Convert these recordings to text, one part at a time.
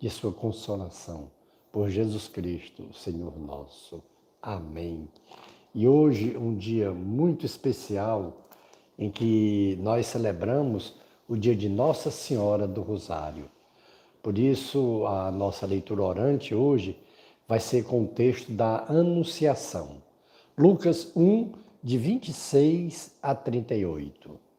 de sua consolação. Por Jesus Cristo, Senhor nosso. Amém. E hoje, um dia muito especial, em que nós celebramos o dia de Nossa Senhora do Rosário. Por isso, a nossa leitura orante hoje vai ser com o texto da Anunciação. Lucas 1, de 26 a 38.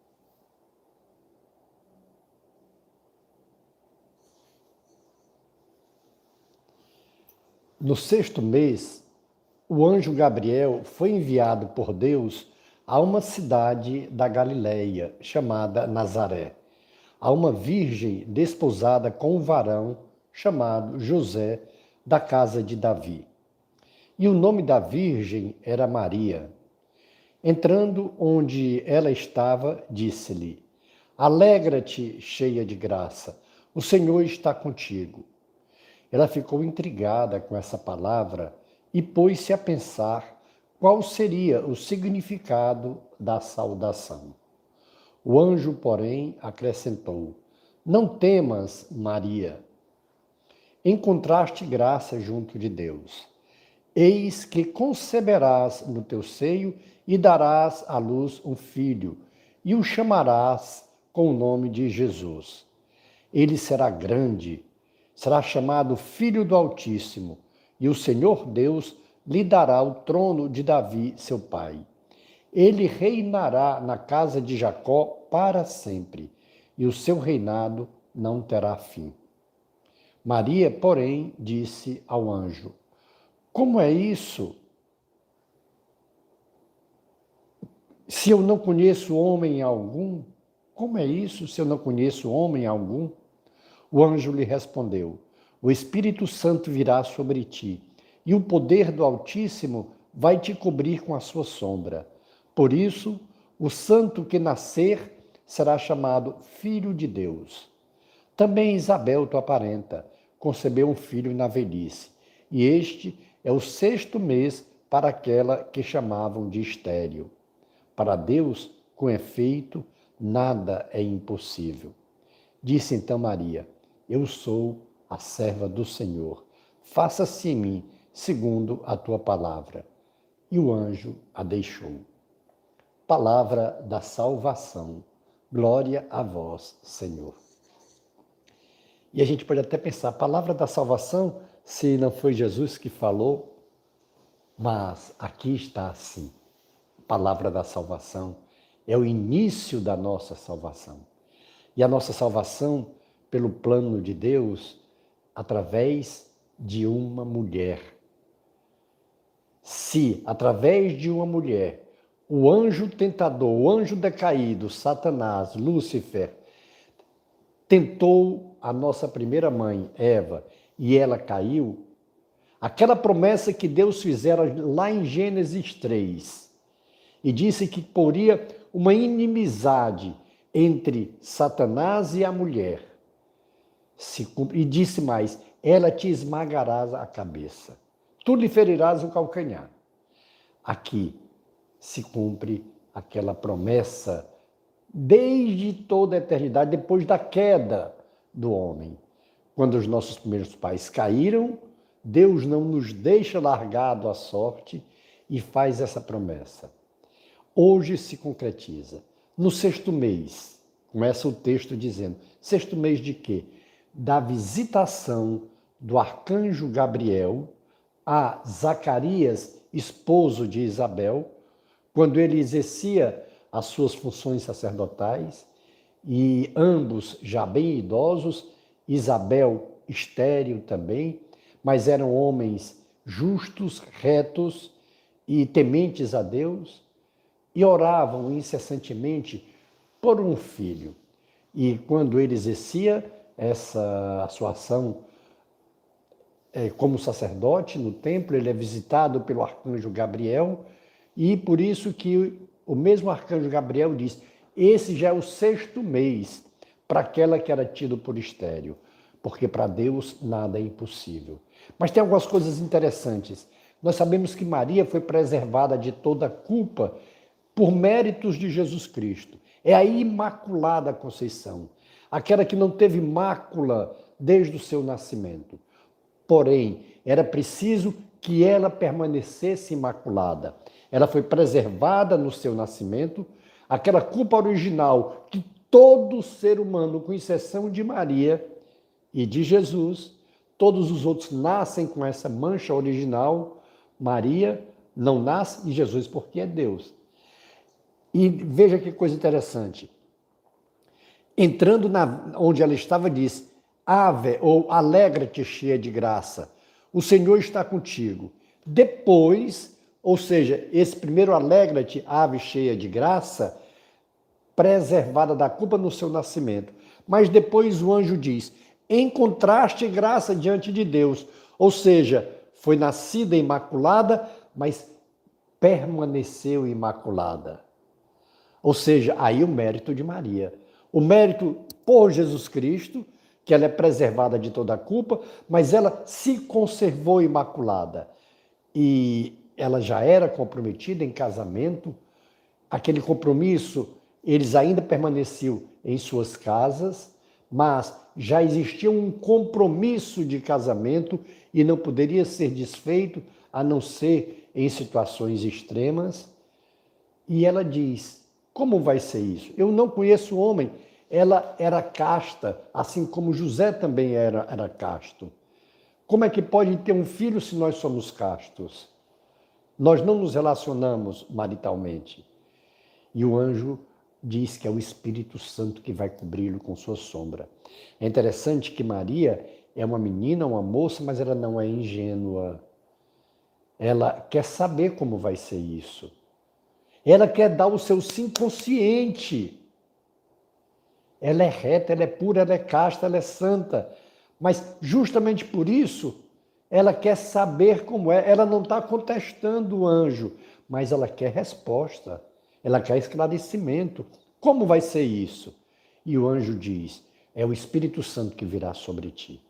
No sexto mês, o anjo Gabriel foi enviado por Deus a uma cidade da Galileia chamada Nazaré, a uma virgem desposada com um varão chamado José, da casa de Davi. E o nome da virgem era Maria. Entrando onde ela estava, disse-lhe: Alegra-te, cheia de graça, o Senhor está contigo. Ela ficou intrigada com essa palavra e pôs-se a pensar qual seria o significado da saudação. O anjo, porém, acrescentou: Não temas, Maria. Encontraste graça junto de Deus. Eis que conceberás no teu seio e darás à luz um filho, e o chamarás com o nome de Jesus. Ele será grande será chamado Filho do Altíssimo, e o Senhor Deus lhe dará o trono de Davi, seu pai. Ele reinará na casa de Jacó para sempre, e o seu reinado não terá fim. Maria, porém, disse ao anjo: Como é isso? Se eu não conheço homem algum, como é isso se eu não conheço homem algum? O anjo lhe respondeu: O Espírito Santo virá sobre ti, e o poder do Altíssimo vai te cobrir com a sua sombra. Por isso, o santo que nascer será chamado Filho de Deus. Também Isabel, tua parenta, concebeu um filho na velhice, e este é o sexto mês para aquela que chamavam de estéril. Para Deus, com efeito, nada é impossível. Disse então Maria: eu sou a serva do Senhor. Faça-se em mim segundo a tua palavra. E o anjo a deixou. Palavra da salvação. Glória a vós, Senhor. E a gente pode até pensar, palavra da salvação, se não foi Jesus que falou, mas aqui está assim. Palavra da salvação é o início da nossa salvação. E a nossa salvação pelo plano de Deus através de uma mulher. Se, através de uma mulher, o anjo tentador, o anjo decaído, Satanás, Lúcifer, tentou a nossa primeira mãe, Eva, e ela caiu, aquela promessa que Deus fizera lá em Gênesis 3, e disse que poria uma inimizade entre Satanás e a mulher se cumpre. E disse mais: ela te esmagarás a cabeça, tu lhe ferirás o calcanhar. Aqui se cumpre aquela promessa desde toda a eternidade, depois da queda do homem. Quando os nossos primeiros pais caíram, Deus não nos deixa largado à sorte e faz essa promessa. Hoje se concretiza. No sexto mês, começa o texto dizendo: sexto mês de quê? Da visitação do arcanjo Gabriel a Zacarias, esposo de Isabel, quando ele exercia as suas funções sacerdotais, e ambos já bem idosos, Isabel estéril também, mas eram homens justos, retos e tementes a Deus, e oravam incessantemente por um filho. E quando ele exercia essa sua ação é, como sacerdote no templo, ele é visitado pelo arcanjo Gabriel, e por isso que o mesmo arcanjo Gabriel diz: esse já é o sexto mês para aquela que era tido por estéreo, porque para Deus nada é impossível. Mas tem algumas coisas interessantes. Nós sabemos que Maria foi preservada de toda culpa por méritos de Jesus Cristo. É a Imaculada Conceição, aquela que não teve mácula desde o seu nascimento. Porém, era preciso que ela permanecesse imaculada. Ela foi preservada no seu nascimento, aquela culpa original que todo ser humano, com exceção de Maria e de Jesus, todos os outros nascem com essa mancha original. Maria não nasce e Jesus porque é Deus. E veja que coisa interessante. Entrando na, onde ela estava, diz: Ave ou alegra-te, cheia de graça, o Senhor está contigo. Depois, ou seja, esse primeiro alegra-te, ave cheia de graça, preservada da culpa no seu nascimento. Mas depois o anjo diz: encontraste graça diante de Deus. Ou seja, foi nascida imaculada, mas permaneceu imaculada. Ou seja, aí o mérito de Maria. O mérito por Jesus Cristo, que ela é preservada de toda culpa, mas ela se conservou imaculada. E ela já era comprometida em casamento, aquele compromisso eles ainda permaneciam em suas casas, mas já existia um compromisso de casamento e não poderia ser desfeito a não ser em situações extremas. E ela diz: Como vai ser isso? Eu não conheço homem. Ela era casta, assim como José também era, era casto. Como é que pode ter um filho se nós somos castos? Nós não nos relacionamos maritalmente. E o anjo diz que é o Espírito Santo que vai cobri-lo com sua sombra. É interessante que Maria é uma menina, uma moça, mas ela não é ingênua. Ela quer saber como vai ser isso. Ela quer dar o seu sim consciente. Ela é reta, ela é pura, ela é casta, ela é santa. Mas justamente por isso, ela quer saber como é. Ela não está contestando o anjo, mas ela quer resposta. Ela quer esclarecimento. Como vai ser isso? E o anjo diz: é o Espírito Santo que virá sobre ti.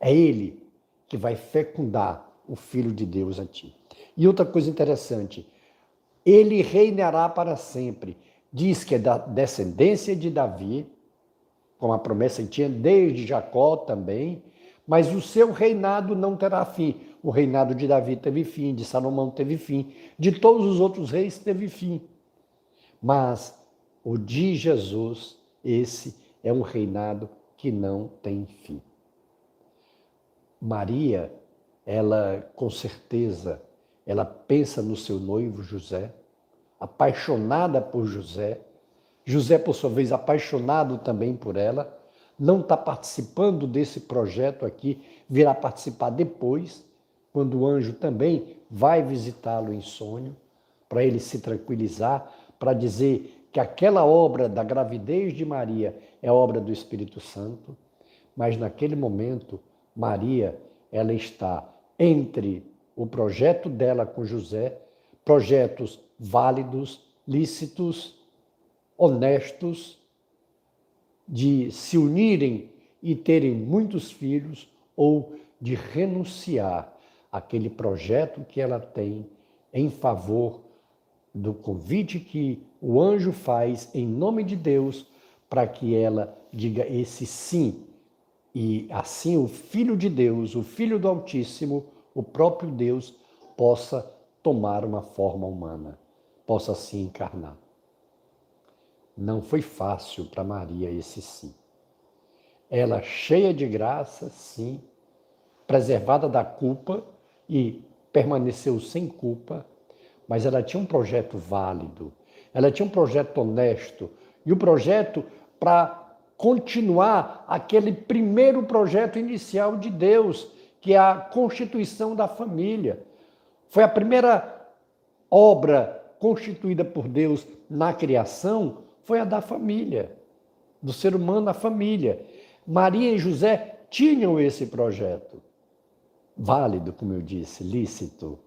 É ele que vai fecundar o Filho de Deus a ti. E outra coisa interessante, ele reinará para sempre. Diz que é da descendência de Davi, como a promessa tinha desde Jacó também, mas o seu reinado não terá fim. O reinado de Davi teve fim, de Salomão teve fim, de todos os outros reis teve fim. Mas o de Jesus, esse é um reinado que não tem fim. Maria, ela com certeza, ela pensa no seu noivo José, apaixonada por José. José, por sua vez, apaixonado também por ela, não está participando desse projeto aqui, virá participar depois, quando o anjo também vai visitá-lo em sonho, para ele se tranquilizar, para dizer que aquela obra da gravidez de Maria é obra do Espírito Santo, mas naquele momento Maria ela está entre o projeto dela com José, projetos válidos, lícitos, honestos, de se unirem e terem muitos filhos ou de renunciar àquele projeto que ela tem em favor do convite que o anjo faz em nome de Deus para que ela diga esse sim. E assim o Filho de Deus, o Filho do Altíssimo, o próprio Deus, possa tomar uma forma humana, possa se encarnar. Não foi fácil para Maria esse sim. Ela cheia de graça, sim, preservada da culpa e permaneceu sem culpa, mas ela tinha um projeto válido, ela tinha um projeto honesto e o um projeto para continuar aquele primeiro projeto inicial de Deus, que é a constituição da família. Foi a primeira obra constituída por Deus na criação, foi a da família, do ser humano, a família. Maria e José tinham esse projeto. válido, como eu disse, lícito.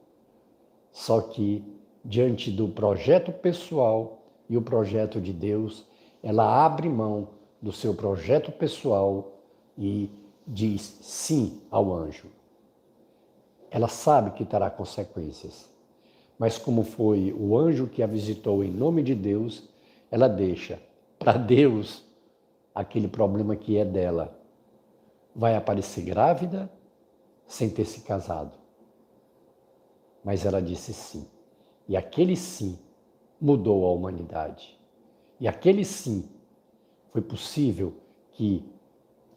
Só que diante do projeto pessoal e o projeto de Deus, ela abre mão do seu projeto pessoal e diz sim ao anjo. Ela sabe que terá consequências, mas como foi o anjo que a visitou em nome de Deus, ela deixa para Deus aquele problema que é dela. Vai aparecer grávida sem ter se casado. Mas ela disse sim. E aquele sim mudou a humanidade. E aquele sim foi possível que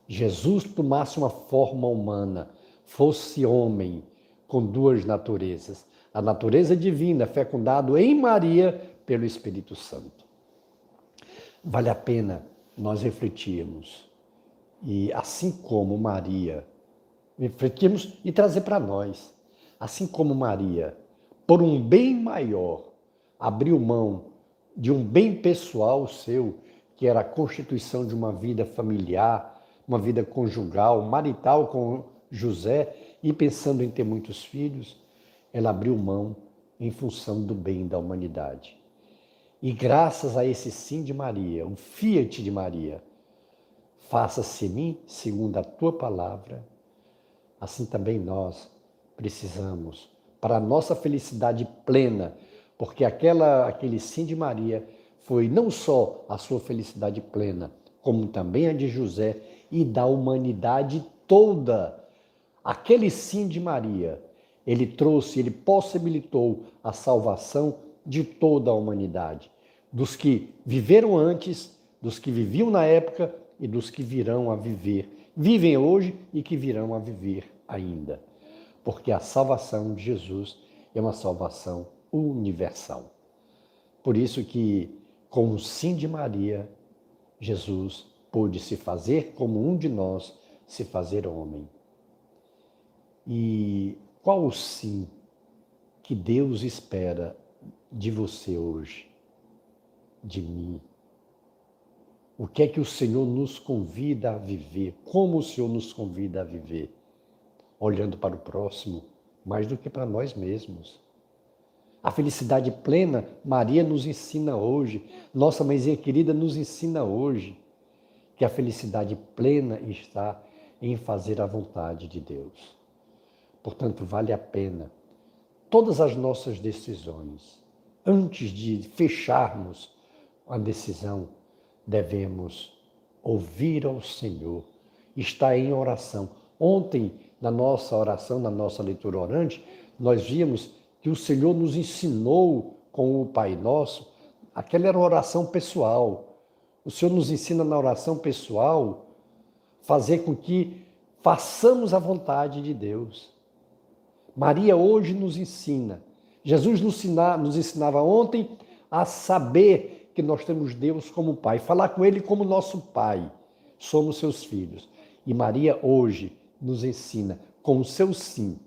Jesus tomasse uma forma humana, fosse homem com duas naturezas, a natureza divina fecundado em Maria pelo Espírito Santo. Vale a pena nós refletirmos e assim como Maria, refletirmos e trazer para nós, assim como Maria, por um bem maior, abriu mão de um bem pessoal seu, que era a constituição de uma vida familiar, uma vida conjugal, marital com José, e pensando em ter muitos filhos, ela abriu mão em função do bem da humanidade. E graças a esse sim de Maria, o fiat de Maria, faça-se em mim segundo a tua palavra, assim também nós precisamos, para a nossa felicidade plena, porque aquela, aquele sim de Maria foi não só a sua felicidade plena, como também a de José e da humanidade toda. Aquele sim de Maria, ele trouxe, ele possibilitou a salvação de toda a humanidade, dos que viveram antes, dos que viviam na época e dos que virão a viver, vivem hoje e que virão a viver ainda. Porque a salvação de Jesus é uma salvação universal. Por isso que, com o sim de Maria, Jesus pôde se fazer como um de nós, se fazer homem. E qual o sim que Deus espera de você hoje, de mim? O que é que o Senhor nos convida a viver? Como o Senhor nos convida a viver? Olhando para o próximo mais do que para nós mesmos a felicidade plena, Maria nos ensina hoje, nossa mãezinha querida nos ensina hoje, que a felicidade plena está em fazer a vontade de Deus. Portanto, vale a pena todas as nossas decisões, antes de fecharmos a decisão, devemos ouvir ao Senhor, estar em oração. Ontem, na nossa oração, na nossa leitura orante, nós vimos que o Senhor nos ensinou com o Pai Nosso, aquela era oração pessoal. O Senhor nos ensina na oração pessoal fazer com que façamos a vontade de Deus. Maria hoje nos ensina. Jesus nos, nos ensinava ontem a saber que nós temos Deus como Pai, falar com Ele como nosso Pai. Somos seus filhos. E Maria hoje nos ensina com o seu sim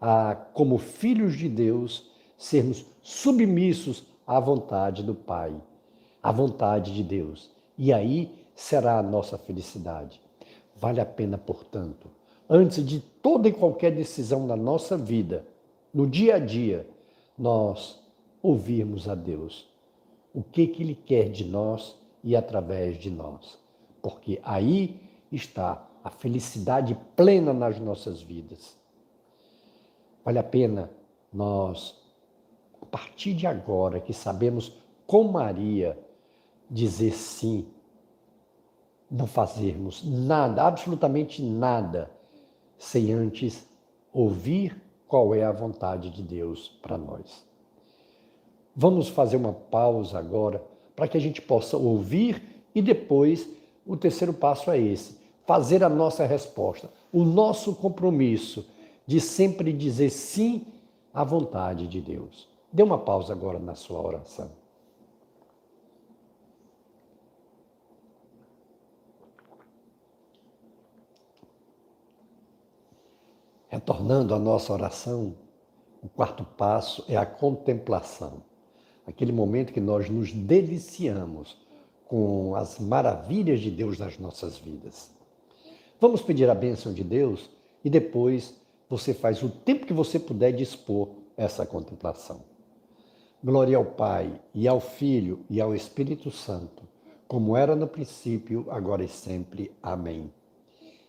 a, como filhos de Deus, sermos submissos à vontade do Pai, à vontade de Deus. E aí será a nossa felicidade. Vale a pena, portanto, antes de toda e qualquer decisão na nossa vida, no dia a dia, nós ouvirmos a Deus. O que, que Ele quer de nós e através de nós. Porque aí está a felicidade plena nas nossas vidas. Vale a pena nós, a partir de agora que sabemos com Maria dizer sim, não fazermos nada, absolutamente nada, sem antes ouvir qual é a vontade de Deus para nós. Vamos fazer uma pausa agora para que a gente possa ouvir e depois o terceiro passo é esse: fazer a nossa resposta, o nosso compromisso de sempre dizer sim à vontade de Deus. Dê uma pausa agora na sua oração. Retornando à nossa oração, o quarto passo é a contemplação. Aquele momento que nós nos deliciamos com as maravilhas de Deus nas nossas vidas. Vamos pedir a bênção de Deus e depois você faz o tempo que você puder dispor essa contemplação. Glória ao Pai, e ao Filho, e ao Espírito Santo, como era no princípio, agora e sempre. Amém.